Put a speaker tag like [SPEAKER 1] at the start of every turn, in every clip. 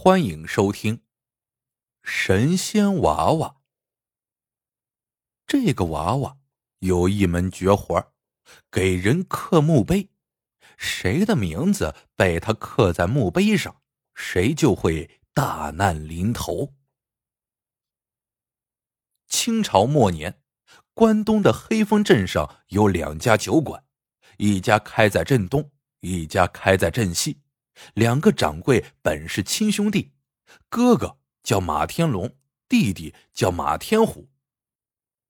[SPEAKER 1] 欢迎收听《神仙娃娃》。这个娃娃有一门绝活，给人刻墓碑。谁的名字被他刻在墓碑上，谁就会大难临头。清朝末年，关东的黑风镇上有两家酒馆，一家开在镇东，一家开在镇西。两个掌柜本是亲兄弟，哥哥叫马天龙，弟弟叫马天虎。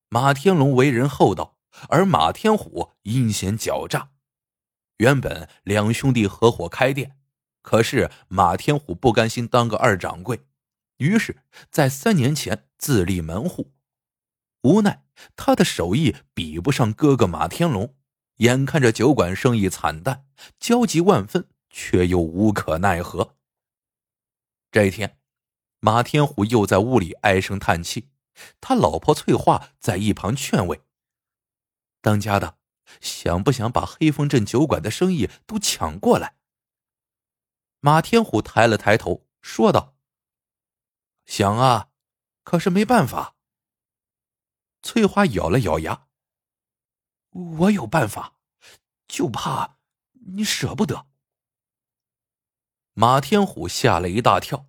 [SPEAKER 1] 马天龙为人厚道，而马天虎阴险狡诈。原本两兄弟合伙开店，可是马天虎不甘心当个二掌柜，于是，在三年前自立门户。无奈他的手艺比不上哥哥马天龙，眼看着酒馆生意惨淡，焦急万分。却又无可奈何。这一天，马天虎又在屋里唉声叹气，他老婆翠花在一旁劝慰：“当家的，想不想把黑风镇酒馆的生意都抢过来？”马天虎抬了抬头，说道：“想啊，可是没办法。”翠花咬了咬牙：“我有办法，就怕你舍不得。”马天虎吓了一大跳。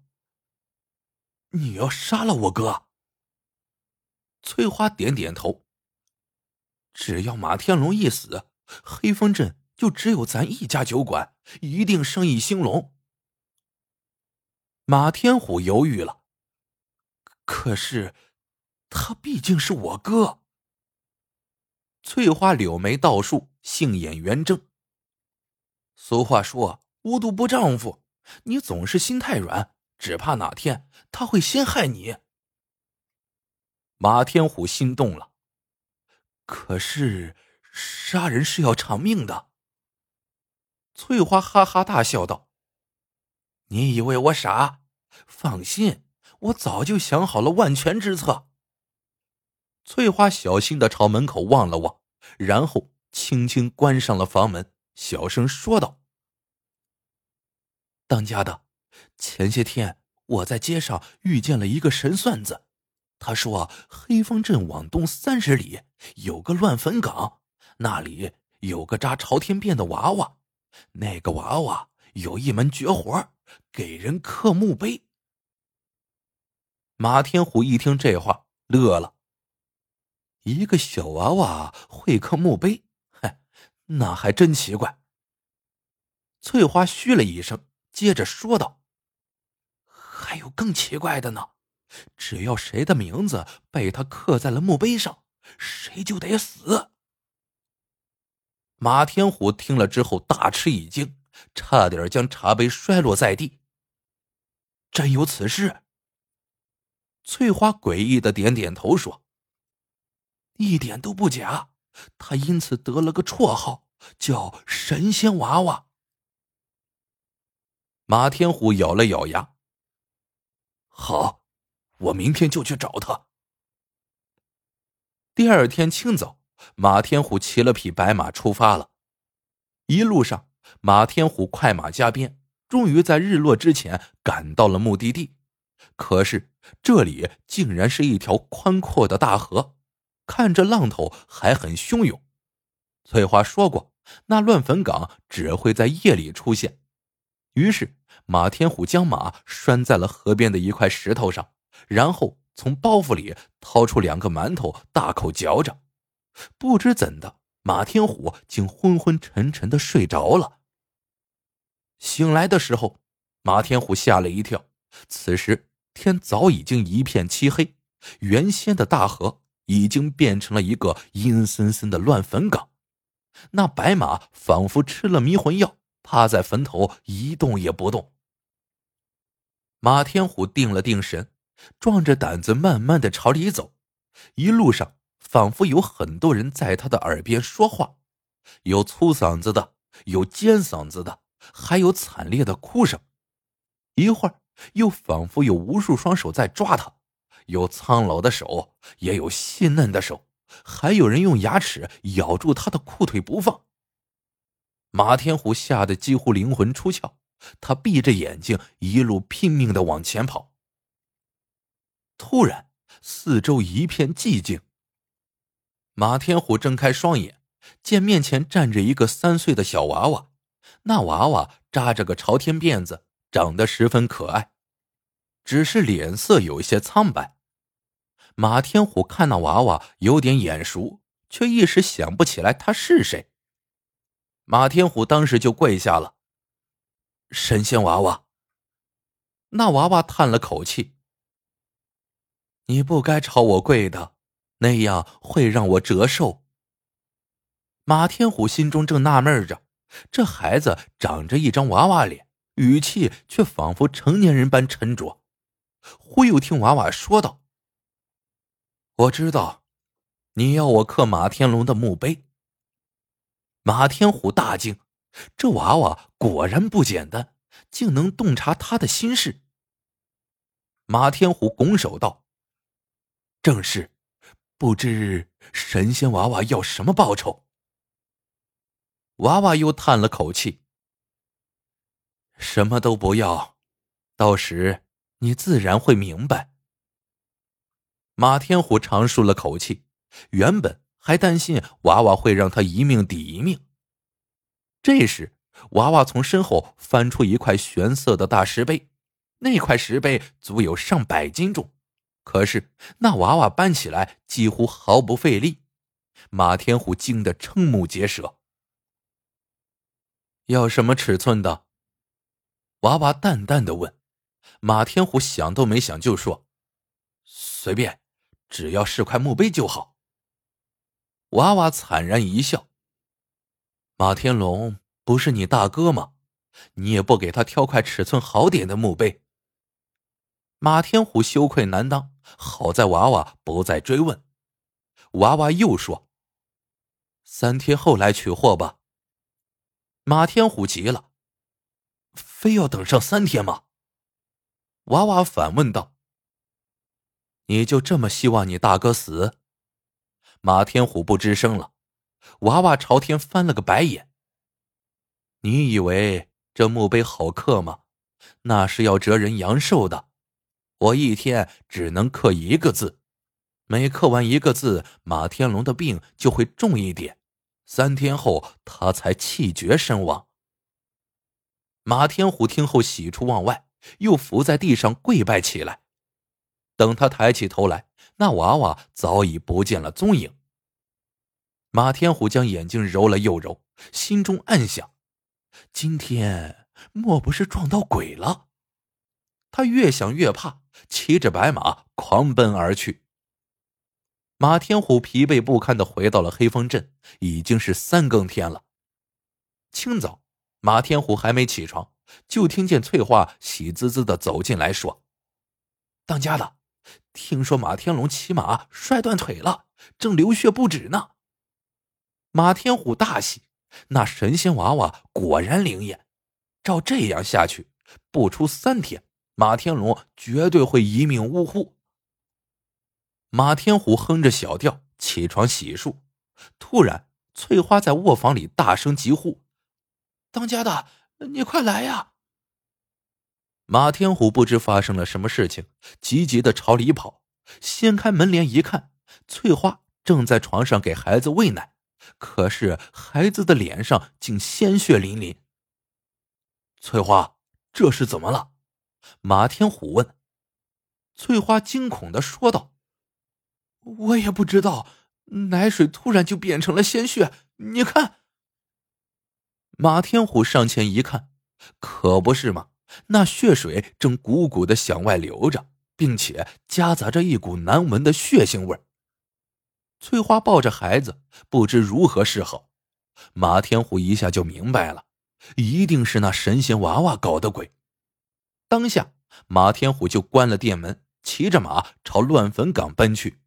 [SPEAKER 1] 你要杀了我哥？翠花点点头。只要马天龙一死，黑风镇就只有咱一家酒馆，一定生意兴隆。马天虎犹豫了。可是，他毕竟是我哥。翠花柳眉倒竖，杏眼圆睁。俗话说：“无毒不丈夫。”你总是心太软，只怕哪天他会先害你。马天虎心动了，可是杀人是要偿命的。翠花哈哈大笑道：“你以为我傻？放心，我早就想好了万全之策。”翠花小心的朝门口望了望，然后轻轻关上了房门，小声说道。当家的，前些天我在街上遇见了一个神算子，他说黑风镇往东三十里有个乱坟岗，那里有个扎朝天辫的娃娃，那个娃娃有一门绝活，给人刻墓碑。马天虎一听这话，乐了。一个小娃娃会刻墓碑，嗨，那还真奇怪。翠花嘘了一声。接着说道：“还有更奇怪的呢，只要谁的名字被他刻在了墓碑上，谁就得死。”马天虎听了之后大吃一惊，差点将茶杯摔落在地。真有此事？翠花诡异的点点头说：“一点都不假，他因此得了个绰号，叫神仙娃娃。”马天虎咬了咬牙。好，我明天就去找他。第二天清早，马天虎骑了匹白马出发了。一路上，马天虎快马加鞭，终于在日落之前赶到了目的地。可是这里竟然是一条宽阔的大河，看着浪头还很汹涌。翠花说过，那乱坟岗只会在夜里出现。于是。马天虎将马拴在了河边的一块石头上，然后从包袱里掏出两个馒头，大口嚼着。不知怎的，马天虎竟昏昏沉沉的睡着了。醒来的时候，马天虎吓了一跳。此时天早已经一片漆黑，原先的大河已经变成了一个阴森森的乱坟岗。那白马仿佛吃了迷魂药，趴在坟头一动也不动。马天虎定了定神，壮着胆子慢慢的朝里走。一路上，仿佛有很多人在他的耳边说话，有粗嗓子的，有尖嗓子的，还有惨烈的哭声。一会儿，又仿佛有无数双手在抓他，有苍老的手，也有细嫩的手，还有人用牙齿咬住他的裤腿不放。马天虎吓得几乎灵魂出窍，他闭着眼睛，一路拼命的往前跑。突然，四周一片寂静。马天虎睁开双眼，见面前站着一个三岁的小娃娃，那娃娃扎着个朝天辫子，长得十分可爱，只是脸色有些苍白。马天虎看那娃娃有点眼熟，却一时想不起来他是谁。马天虎当时就跪下了。神仙娃娃。那娃娃叹了口气：“你不该朝我跪的，那样会让我折寿。”马天虎心中正纳闷着，这孩子长着一张娃娃脸，语气却仿佛成年人般沉着。忽又听娃娃说道。我知道，你要我刻马天龙的墓碑。马天虎大惊，这娃娃果然不简单，竟能洞察他的心事。马天虎拱手道：“正是，不知神仙娃娃要什么报酬？”娃娃又叹了口气：“什么都不要，到时你自然会明白。”马天虎长舒了口气，原本还担心娃娃会让他一命抵一命。这时，娃娃从身后翻出一块玄色的大石碑，那块石碑足有上百斤重，可是那娃娃搬起来几乎毫不费力。马天虎惊得瞠目结舌。要什么尺寸的？娃娃淡淡的问。马天虎想都没想就说：“随便。”只要是块墓碑就好。娃娃惨然一笑：“马天龙不是你大哥吗？你也不给他挑块尺寸好点的墓碑。”马天虎羞愧难当，好在娃娃不再追问。娃娃又说：“三天后来取货吧。”马天虎急了：“非要等上三天吗？”娃娃反问道。你就这么希望你大哥死？马天虎不吱声了。娃娃朝天翻了个白眼。你以为这墓碑好刻吗？那是要折人阳寿的。我一天只能刻一个字，每刻完一个字，马天龙的病就会重一点。三天后，他才气绝身亡。马天虎听后喜出望外，又伏在地上跪拜起来。等他抬起头来，那娃娃早已不见了踪影。马天虎将眼睛揉了又揉，心中暗想：今天莫不是撞到鬼了？他越想越怕，骑着白马狂奔而去。马天虎疲惫不堪的回到了黑风镇，已经是三更天了。清早，马天虎还没起床，就听见翠花喜滋滋的走进来说：“当家的。”听说马天龙骑马摔断腿了，正流血不止呢。马天虎大喜，那神仙娃娃果然灵验。照这样下去，不出三天，马天龙绝对会一命呜呼。马天虎哼着小调起床洗漱，突然，翠花在卧房里大声疾呼：“当家的，你快来呀！”马天虎不知发生了什么事情，急急的朝里跑。掀开门帘一看，翠花正在床上给孩子喂奶，可是孩子的脸上竟鲜血淋淋。翠花，这是怎么了？马天虎问。翠花惊恐的说道：“我也不知道，奶水突然就变成了鲜血，你看。”马天虎上前一看，可不是吗？那血水正鼓鼓的向外流着，并且夹杂着一股难闻的血腥味翠花抱着孩子，不知如何是好。马天虎一下就明白了，一定是那神仙娃娃搞的鬼。当下，马天虎就关了店门，骑着马朝乱坟岗奔去。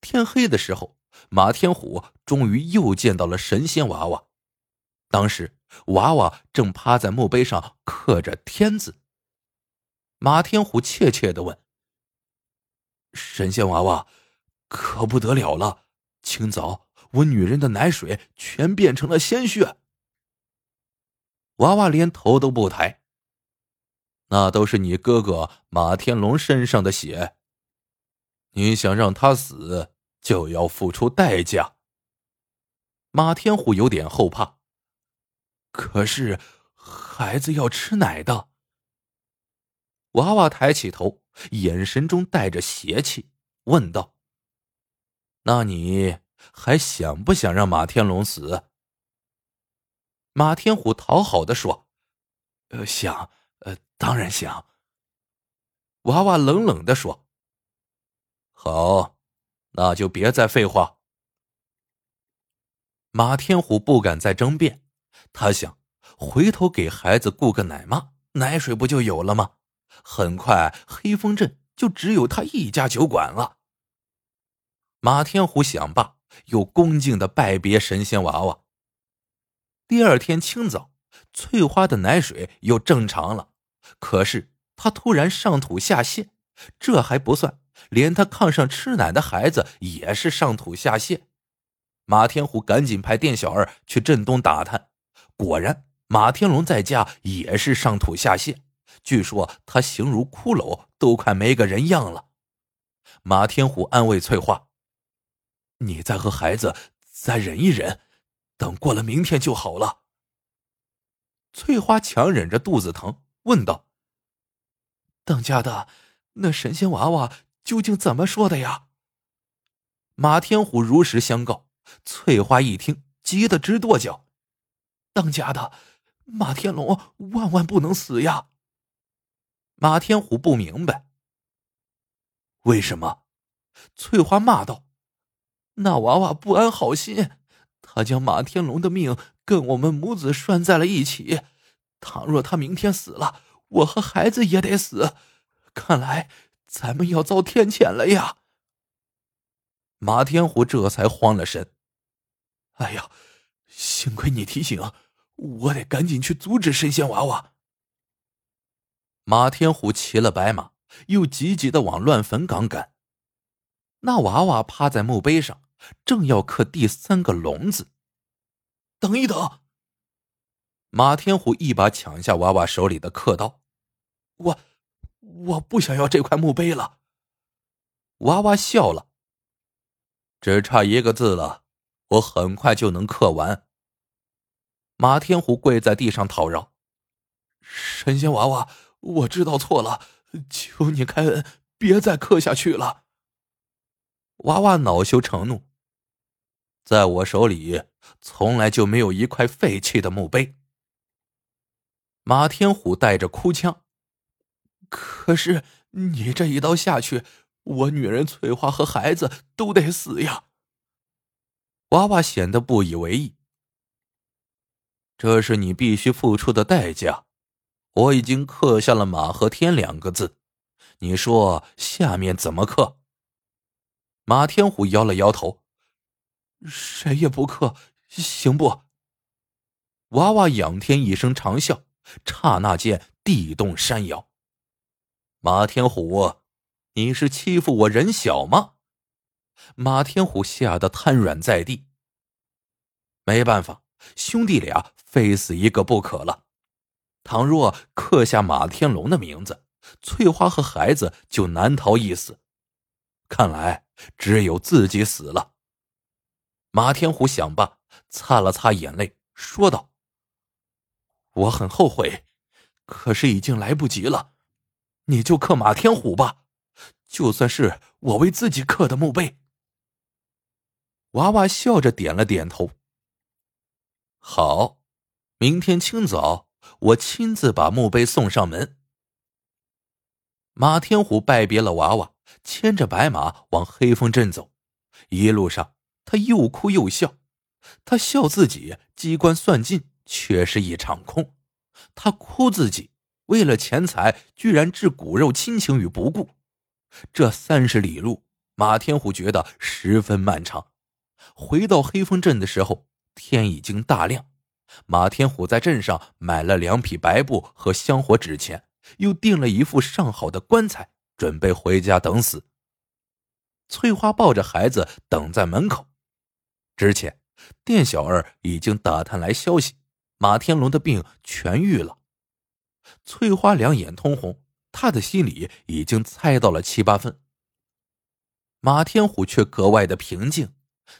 [SPEAKER 1] 天黑的时候，马天虎终于又见到了神仙娃娃。当时。娃娃正趴在墓碑上刻着“天”字。马天虎怯怯的问：“神仙娃娃，可不得了了！清早我女人的奶水全变成了鲜血。”娃娃连头都不抬。那都是你哥哥马天龙身上的血。你想让他死，就要付出代价。马天虎有点后怕，可是孩子要吃奶的。娃娃抬起头，眼神中带着邪气，问道：“那你还想不想让马天龙死？”马天虎讨好的说：“呃，想。”呃，当然想。娃娃冷冷的说：“好，那就别再废话。”马天虎不敢再争辩，他想回头给孩子雇个奶妈，奶水不就有了吗？很快，黑风镇就只有他一家酒馆了。马天虎想罢，又恭敬的拜别神仙娃娃。第二天清早。翠花的奶水又正常了，可是她突然上吐下泻，这还不算，连她炕上吃奶的孩子也是上吐下泻。马天虎赶紧派店小二去镇东打探，果然马天龙在家也是上吐下泻，据说他形如骷髅，都快没个人样了。马天虎安慰翠花：“你再和孩子再忍一忍，等过了明天就好了。”翠花强忍着肚子疼，问道：“当家的，那神仙娃娃究竟怎么说的呀？”马天虎如实相告。翠花一听，急得直跺脚：“当家的，马天龙万万不能死呀！”马天虎不明白，为什么？翠花骂道：“那娃娃不安好心。”他将马天龙的命跟我们母子拴在了一起，倘若他明天死了，我和孩子也得死，看来咱们要遭天谴了呀！马天虎这才慌了神。哎呀，幸亏你提醒，我得赶紧去阻止神仙娃娃。马天虎骑了白马，又急急的往乱坟岗赶。那娃娃趴在墓碑上。正要刻第三个龙字，等一等。马天虎一把抢下娃娃手里的刻刀，我我不想要这块墓碑了。娃娃笑了，只差一个字了，我很快就能刻完。马天虎跪在地上讨饶：“神仙娃娃，我知道错了，求你开恩，别再刻下去了。”娃娃恼羞成怒。在我手里，从来就没有一块废弃的墓碑。马天虎带着哭腔：“可是你这一刀下去，我女人翠花和孩子都得死呀！”娃娃显得不以为意：“这是你必须付出的代价。我已经刻下了‘马和天’两个字，你说下面怎么刻？”马天虎摇了摇头。谁也不克，行不？娃娃仰天一声长啸，刹那间地动山摇。马天虎，你是欺负我人小吗？马天虎吓得瘫软在地。没办法，兄弟俩非死一个不可了。倘若刻下马天龙的名字，翠花和孩子就难逃一死。看来只有自己死了。马天虎想罢，擦了擦眼泪，说道：“我很后悔，可是已经来不及了。你就刻马天虎吧，就算是我为自己刻的墓碑。”娃娃笑着点了点头。好，明天清早我亲自把墓碑送上门。马天虎拜别了娃娃，牵着白马往黑风镇走，一路上。他又哭又笑，他笑自己机关算尽却是一场空，他哭自己为了钱财居然置骨肉亲情于不顾。这三十里路，马天虎觉得十分漫长。回到黑风镇的时候，天已经大亮。马天虎在镇上买了两匹白布和香火纸钱，又订了一副上好的棺材，准备回家等死。翠花抱着孩子等在门口。之前，店小二已经打探来消息，马天龙的病痊愈了。翠花两眼通红，她的心里已经猜到了七八分。马天虎却格外的平静。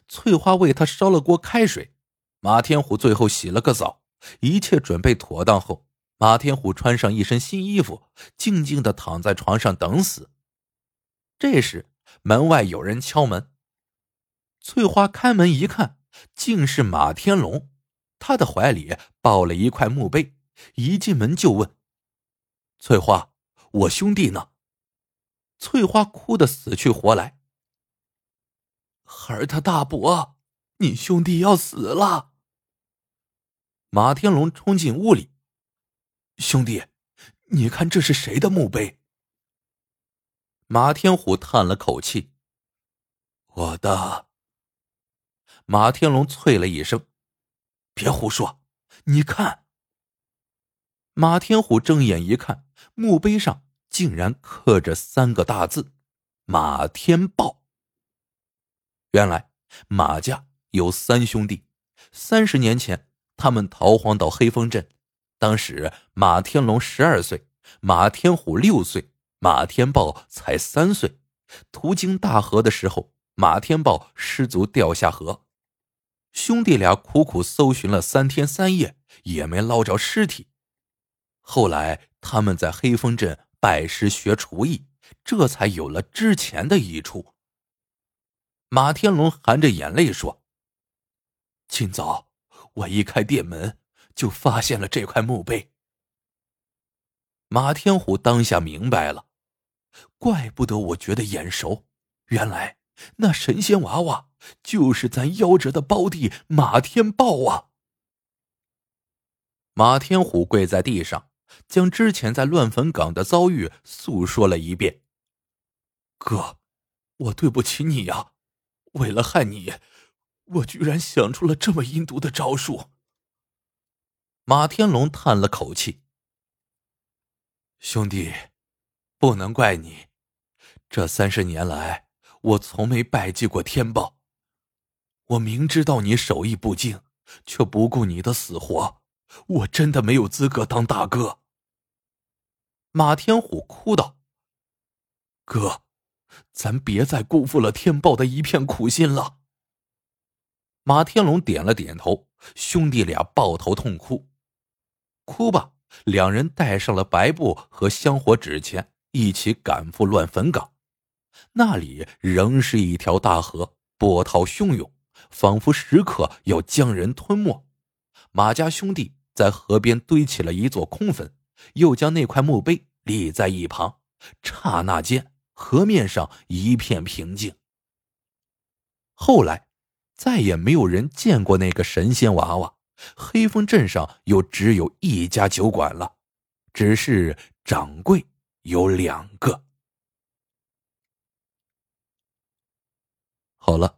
[SPEAKER 1] 翠花为他烧了锅开水，马天虎最后洗了个澡，一切准备妥当后，马天虎穿上一身新衣服，静静的躺在床上等死。这时，门外有人敲门。翠花开门一看，竟是马天龙，他的怀里抱了一块墓碑，一进门就问：“翠花，我兄弟呢？”翠花哭得死去活来：“孩儿他大伯，你兄弟要死了。”马天龙冲进屋里：“兄弟，你看这是谁的墓碑？”马天虎叹了口气：“我的。”马天龙啐了一声：“别胡说！你看。”马天虎睁眼一看，墓碑上竟然刻着三个大字：“马天豹。”原来马家有三兄弟，三十年前他们逃荒到黑风镇，当时马天龙十二岁，马天虎六岁，马天豹才三岁。途经大河的时候，马天豹失足掉下河。兄弟俩苦苦搜寻了三天三夜，也没捞着尸体。后来他们在黑风镇拜师学厨艺，这才有了之前的一处。马天龙含着眼泪说：“今早我一开店门，就发现了这块墓碑。”马天虎当下明白了，怪不得我觉得眼熟，原来那神仙娃娃。就是咱夭折的胞弟马天豹啊！马天虎跪在地上，将之前在乱坟岗的遭遇诉说了一遍。哥，我对不起你呀！为了害你，我居然想出了这么阴毒的招数。马天龙叹了口气：“兄弟，不能怪你。这三十年来，我从没拜祭过天豹。”我明知道你手艺不精，却不顾你的死活，我真的没有资格当大哥。马天虎哭道：“哥，咱别再辜负了天豹的一片苦心了。”马天龙点了点头，兄弟俩抱头痛哭。哭吧，两人带上了白布和香火纸钱，一起赶赴乱坟岗。那里仍是一条大河，波涛汹涌。仿佛时刻要将人吞没，马家兄弟在河边堆起了一座空坟，又将那块墓碑立在一旁。刹那间，河面上一片平静。后来，再也没有人见过那个神仙娃娃。黑风镇上又只有一家酒馆了，只是掌柜有两个。好了。